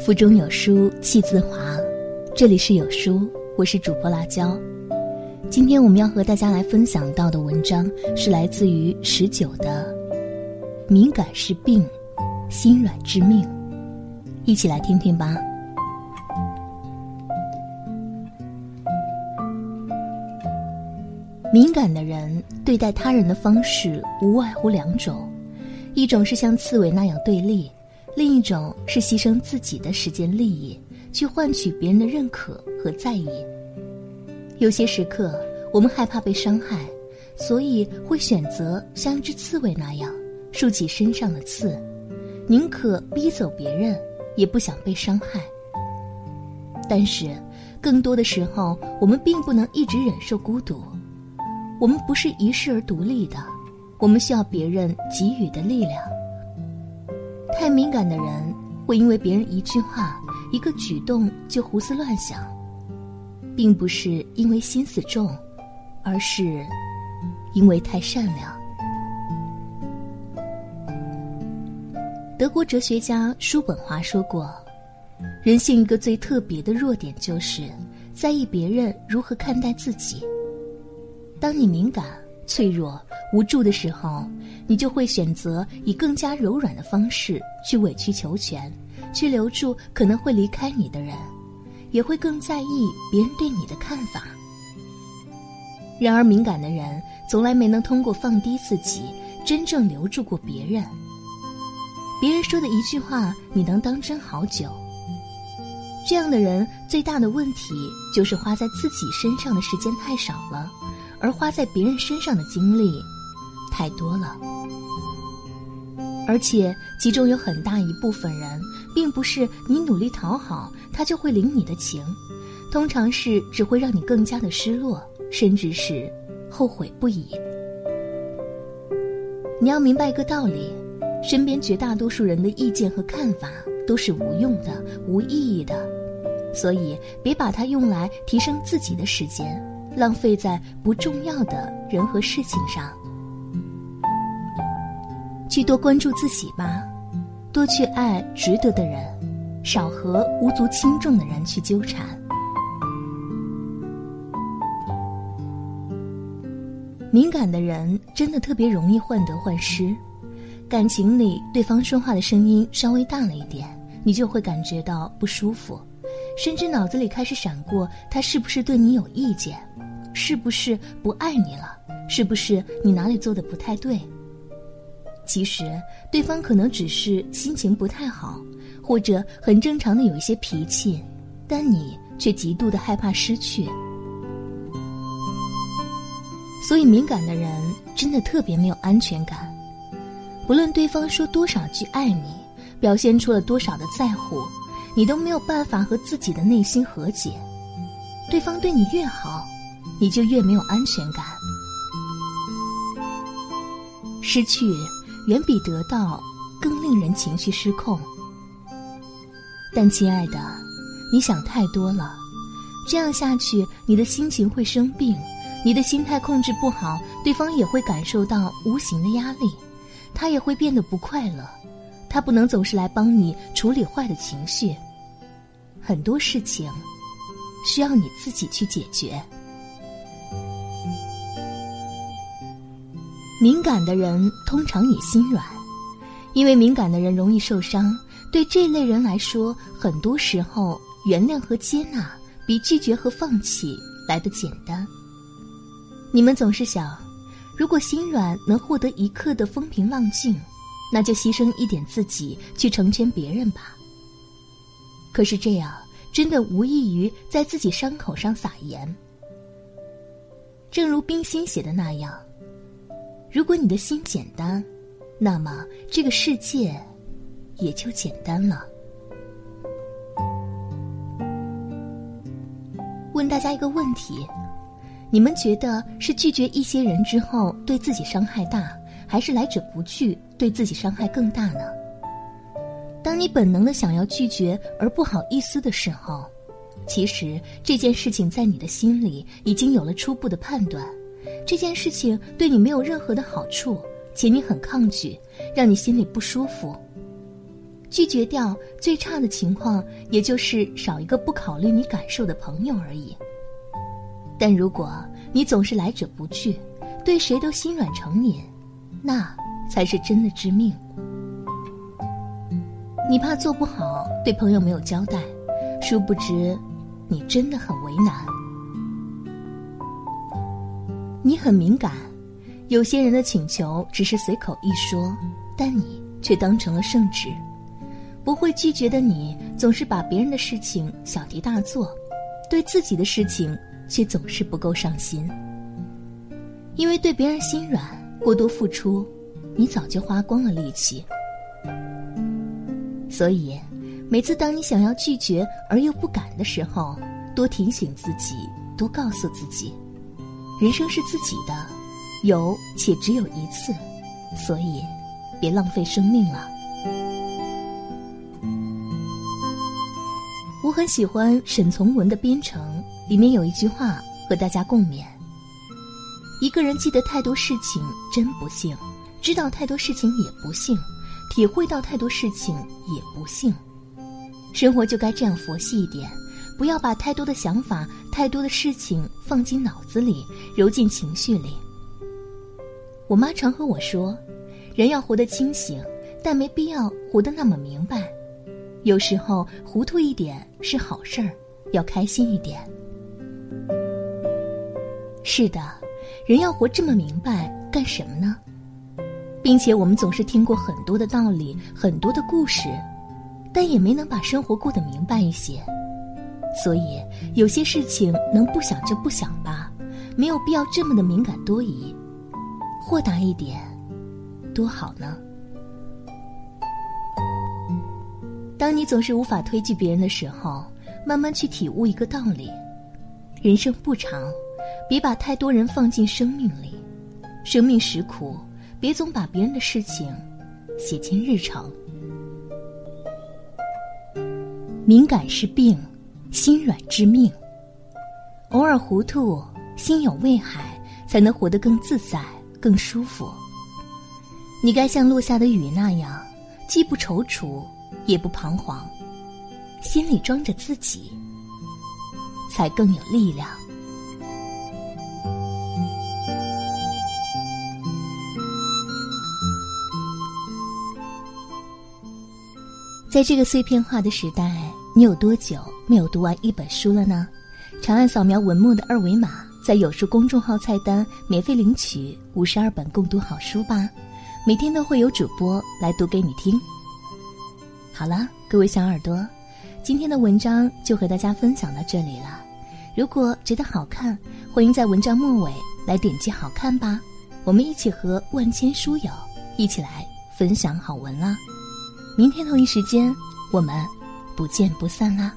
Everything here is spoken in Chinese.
腹中有书气自华，这里是有书，我是主播辣椒。今天我们要和大家来分享到的文章是来自于十九的《敏感是病，心软致命》，一起来听听吧。敏感的人对待他人的方式无外乎两种，一种是像刺猬那样对立。另一种是牺牲自己的时间利益，去换取别人的认可和在意。有些时刻，我们害怕被伤害，所以会选择像一只刺猬那样竖起身上的刺，宁可逼走别人，也不想被伤害。但是，更多的时候，我们并不能一直忍受孤独。我们不是一世而独立的，我们需要别人给予的力量。太敏感的人会因为别人一句话、一个举动就胡思乱想，并不是因为心思重，而是因为太善良。德国哲学家叔本华说过：“人性一个最特别的弱点，就是在意别人如何看待自己。当你敏感、脆弱。”无助的时候，你就会选择以更加柔软的方式去委曲求全，去留住可能会离开你的人，也会更在意别人对你的看法。然而，敏感的人从来没能通过放低自己，真正留住过别人。别人说的一句话，你能当真好久。这样的人最大的问题就是花在自己身上的时间太少了，而花在别人身上的精力。太多了，而且其中有很大一部分人，并不是你努力讨好他就会领你的情，通常是只会让你更加的失落，甚至是后悔不已。你要明白一个道理：身边绝大多数人的意见和看法都是无用的、无意义的，所以别把它用来提升自己的时间，浪费在不重要的人和事情上。去多关注自己吧，多去爱值得的人，少和无足轻重的人去纠缠。敏感的人真的特别容易患得患失，感情里对方说话的声音稍微大了一点，你就会感觉到不舒服，甚至脑子里开始闪过他是不是对你有意见，是不是不爱你了，是不是你哪里做的不太对。其实，对方可能只是心情不太好，或者很正常的有一些脾气，但你却极度的害怕失去。所以，敏感的人真的特别没有安全感。不论对方说多少句爱你，表现出了多少的在乎，你都没有办法和自己的内心和解。对方对你越好，你就越没有安全感，失去。远比得到更令人情绪失控。但亲爱的，你想太多了，这样下去你的心情会生病，你的心态控制不好，对方也会感受到无形的压力，他也会变得不快乐，他不能总是来帮你处理坏的情绪，很多事情需要你自己去解决。敏感的人通常也心软，因为敏感的人容易受伤。对这类人来说，很多时候原谅和接纳比拒绝和放弃来的简单。你们总是想，如果心软能获得一刻的风平浪静，那就牺牲一点自己去成全别人吧。可是这样真的无异于在自己伤口上撒盐。正如冰心写的那样。如果你的心简单，那么这个世界也就简单了。问大家一个问题：你们觉得是拒绝一些人之后对自己伤害大，还是来者不拒对自己伤害更大呢？当你本能的想要拒绝而不好意思的时候，其实这件事情在你的心里已经有了初步的判断。这件事情对你没有任何的好处，且你很抗拒，让你心里不舒服。拒绝掉最差的情况，也就是少一个不考虑你感受的朋友而已。但如果你总是来者不拒，对谁都心软成瘾，那才是真的致命。你怕做不好，对朋友没有交代，殊不知，你真的很为难。很敏感，有些人的请求只是随口一说，但你却当成了圣旨。不会拒绝的你，总是把别人的事情小题大做，对自己的事情却总是不够上心。因为对别人心软、过多付出，你早就花光了力气。所以，每次当你想要拒绝而又不敢的时候，多提醒自己，多告诉自己，人生是自己的，有且只有一次，所以别浪费生命了。我很喜欢沈从文的《编程》，里面有一句话和大家共勉：一个人记得太多事情真不幸，知道太多事情也不幸，体会到太多事情也不幸。生活就该这样佛系一点，不要把太多的想法、太多的事情放进脑子里，揉进情绪里。我妈常和我说，人要活得清醒，但没必要活得那么明白。有时候糊涂一点是好事儿，要开心一点。是的，人要活这么明白干什么呢？并且我们总是听过很多的道理，很多的故事，但也没能把生活过得明白一些。所以有些事情能不想就不想吧，没有必要这么的敏感多疑，豁达一点，多好呢。当你总是无法推拒别人的时候，慢慢去体悟一个道理：人生不长，别把太多人放进生命里；生命实苦，别总把别人的事情写进日程。敏感是病，心软致命。偶尔糊涂，心有畏海，才能活得更自在、更舒服。你该像落下的雨那样，既不踌躇。也不彷徨，心里装着自己，才更有力量。在这个碎片化的时代，你有多久没有读完一本书了呢？长按扫描文末的二维码，在有书公众号菜单免费领取五十二本共读好书吧，每天都会有主播来读给你听。好了，各位小耳朵，今天的文章就和大家分享到这里了。如果觉得好看，欢迎在文章末尾来点击“好看”吧。我们一起和万千书友一起来分享好文啦。明天同一时间，我们不见不散啦。